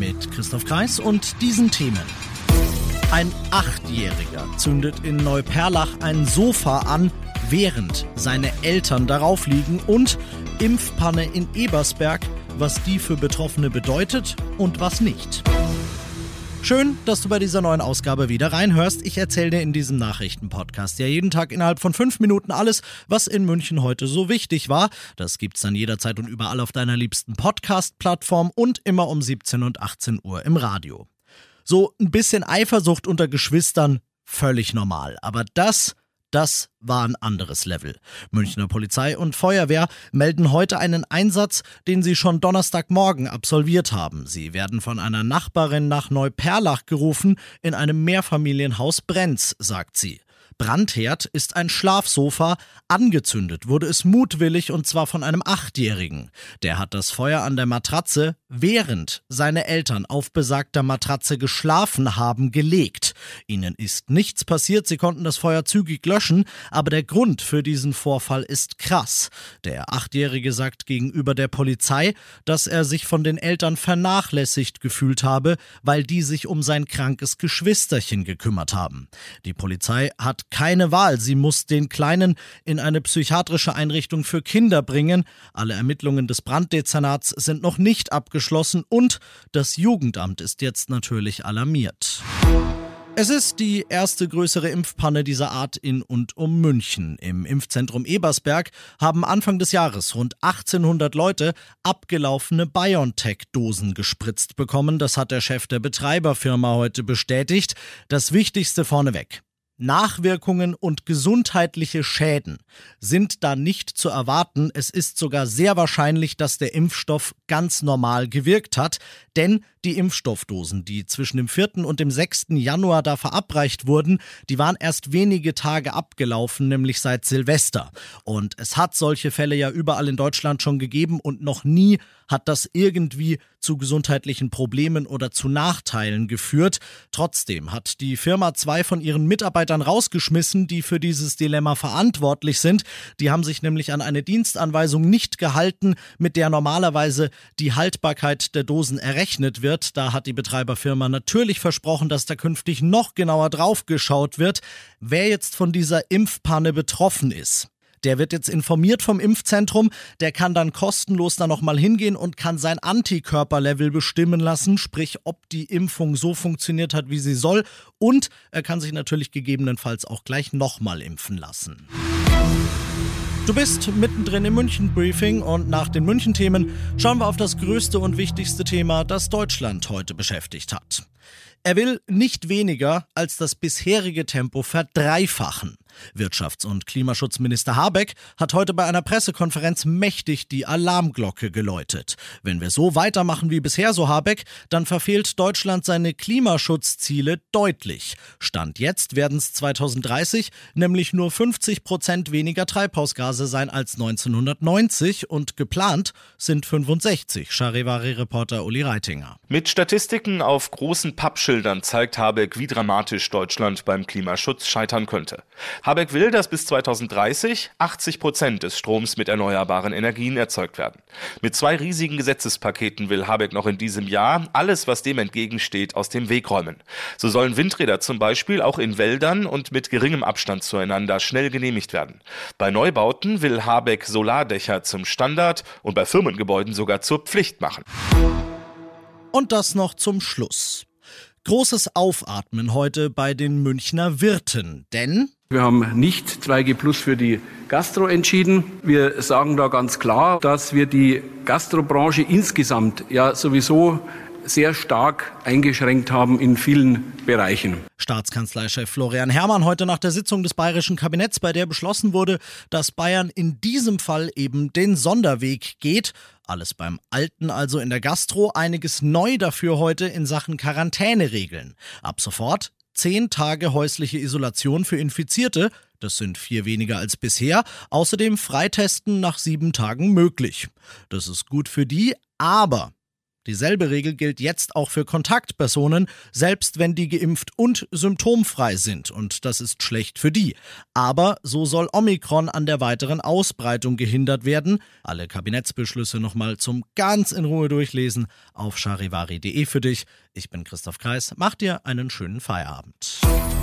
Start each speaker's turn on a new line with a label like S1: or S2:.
S1: Mit Christoph Kreis und diesen Themen. Ein Achtjähriger zündet in Neuperlach ein Sofa an, während seine Eltern darauf liegen und Impfpanne in Ebersberg, was die für Betroffene bedeutet und was nicht. Schön, dass du bei dieser neuen Ausgabe wieder reinhörst. Ich erzähle dir in diesem Nachrichtenpodcast ja jeden Tag innerhalb von fünf Minuten alles, was in München heute so wichtig war. Das gibt's dann jederzeit und überall auf deiner liebsten Podcast-Plattform und immer um 17 und 18 Uhr im Radio. So ein bisschen Eifersucht unter Geschwistern, völlig normal. Aber das, das war ein anderes Level. Münchner Polizei und Feuerwehr melden heute einen Einsatz, den sie schon Donnerstagmorgen absolviert haben. Sie werden von einer Nachbarin nach Neuperlach gerufen. In einem Mehrfamilienhaus brennt's, sagt sie. Brandherd ist ein Schlafsofa. Angezündet wurde es mutwillig und zwar von einem Achtjährigen. Der hat das Feuer an der Matratze, während seine Eltern auf besagter Matratze geschlafen haben, gelegt. Ihnen ist nichts passiert, sie konnten das Feuer zügig löschen, aber der Grund für diesen Vorfall ist krass. Der Achtjährige sagt gegenüber der Polizei, dass er sich von den Eltern vernachlässigt gefühlt habe, weil die sich um sein krankes Geschwisterchen gekümmert haben. Die Polizei hat keine Wahl. Sie muss den Kleinen in eine psychiatrische Einrichtung für Kinder bringen. Alle Ermittlungen des Branddezernats sind noch nicht abgeschlossen und das Jugendamt ist jetzt natürlich alarmiert. Es ist die erste größere Impfpanne dieser Art in und um München. Im Impfzentrum Ebersberg haben Anfang des Jahres rund 1800 Leute abgelaufene BioNTech-Dosen gespritzt bekommen. Das hat der Chef der Betreiberfirma heute bestätigt. Das Wichtigste vorneweg. Nachwirkungen und gesundheitliche Schäden sind da nicht zu erwarten. Es ist sogar sehr wahrscheinlich, dass der Impfstoff ganz normal gewirkt hat, denn die Impfstoffdosen, die zwischen dem 4. und dem 6. Januar da verabreicht wurden, die waren erst wenige Tage abgelaufen, nämlich seit Silvester. Und es hat solche Fälle ja überall in Deutschland schon gegeben und noch nie hat das irgendwie zu gesundheitlichen Problemen oder zu Nachteilen geführt. Trotzdem hat die Firma zwei von ihren Mitarbeitern rausgeschmissen, die für dieses Dilemma verantwortlich sind. Die haben sich nämlich an eine Dienstanweisung nicht gehalten, mit der normalerweise die Haltbarkeit der Dosen errechnet wird. Da hat die Betreiberfirma natürlich versprochen, dass da künftig noch genauer drauf geschaut wird, wer jetzt von dieser Impfpanne betroffen ist. Der wird jetzt informiert vom Impfzentrum, der kann dann kostenlos da nochmal hingehen und kann sein Antikörperlevel bestimmen lassen, sprich ob die Impfung so funktioniert hat, wie sie soll und er kann sich natürlich gegebenenfalls auch gleich nochmal impfen lassen. Du bist mittendrin im München-Briefing und nach den München-Themen schauen wir auf das größte und wichtigste Thema, das Deutschland heute beschäftigt hat. Er will nicht weniger als das bisherige Tempo verdreifachen. Wirtschafts- und Klimaschutzminister Habeck hat heute bei einer Pressekonferenz mächtig die Alarmglocke geläutet. Wenn wir so weitermachen wie bisher, so Habeck, dann verfehlt Deutschland seine Klimaschutzziele deutlich. Stand jetzt werden es 2030 nämlich nur 50 Prozent weniger Treibhausgase sein als 1990 und geplant sind 65, Charivari-Reporter Uli Reitinger.
S2: Mit Statistiken auf großen Pappschildern zeigt Habeck, wie dramatisch Deutschland beim Klimaschutz scheitern könnte. Habeck will, dass bis 2030 80 Prozent des Stroms mit erneuerbaren Energien erzeugt werden. Mit zwei riesigen Gesetzespaketen will Habeck noch in diesem Jahr alles, was dem entgegensteht, aus dem Weg räumen. So sollen Windräder zum Beispiel auch in Wäldern und mit geringem Abstand zueinander schnell genehmigt werden. Bei Neubauten will Habeck Solardächer zum Standard und bei Firmengebäuden sogar zur Pflicht machen.
S1: Und das noch zum Schluss. Großes Aufatmen heute bei den Münchner Wirten, denn
S3: wir haben nicht 2G Plus für die Gastro entschieden. Wir sagen da ganz klar, dass wir die Gastrobranche insgesamt ja sowieso sehr stark eingeschränkt haben in vielen Bereichen.
S1: Staatskanzleichef Florian Herrmann heute nach der Sitzung des bayerischen Kabinetts, bei der beschlossen wurde, dass Bayern in diesem Fall eben den Sonderweg geht. Alles beim Alten, also in der Gastro, einiges neu dafür heute in Sachen Quarantäneregeln. Ab sofort zehn Tage häusliche Isolation für Infizierte, das sind vier weniger als bisher, außerdem Freitesten nach sieben Tagen möglich. Das ist gut für die, aber Dieselbe Regel gilt jetzt auch für Kontaktpersonen, selbst wenn die geimpft und symptomfrei sind, und das ist schlecht für die. Aber so soll Omikron an der weiteren Ausbreitung gehindert werden. Alle Kabinettsbeschlüsse nochmal zum ganz in Ruhe durchlesen auf charivari.de für dich. Ich bin Christoph Kreis, mach dir einen schönen Feierabend.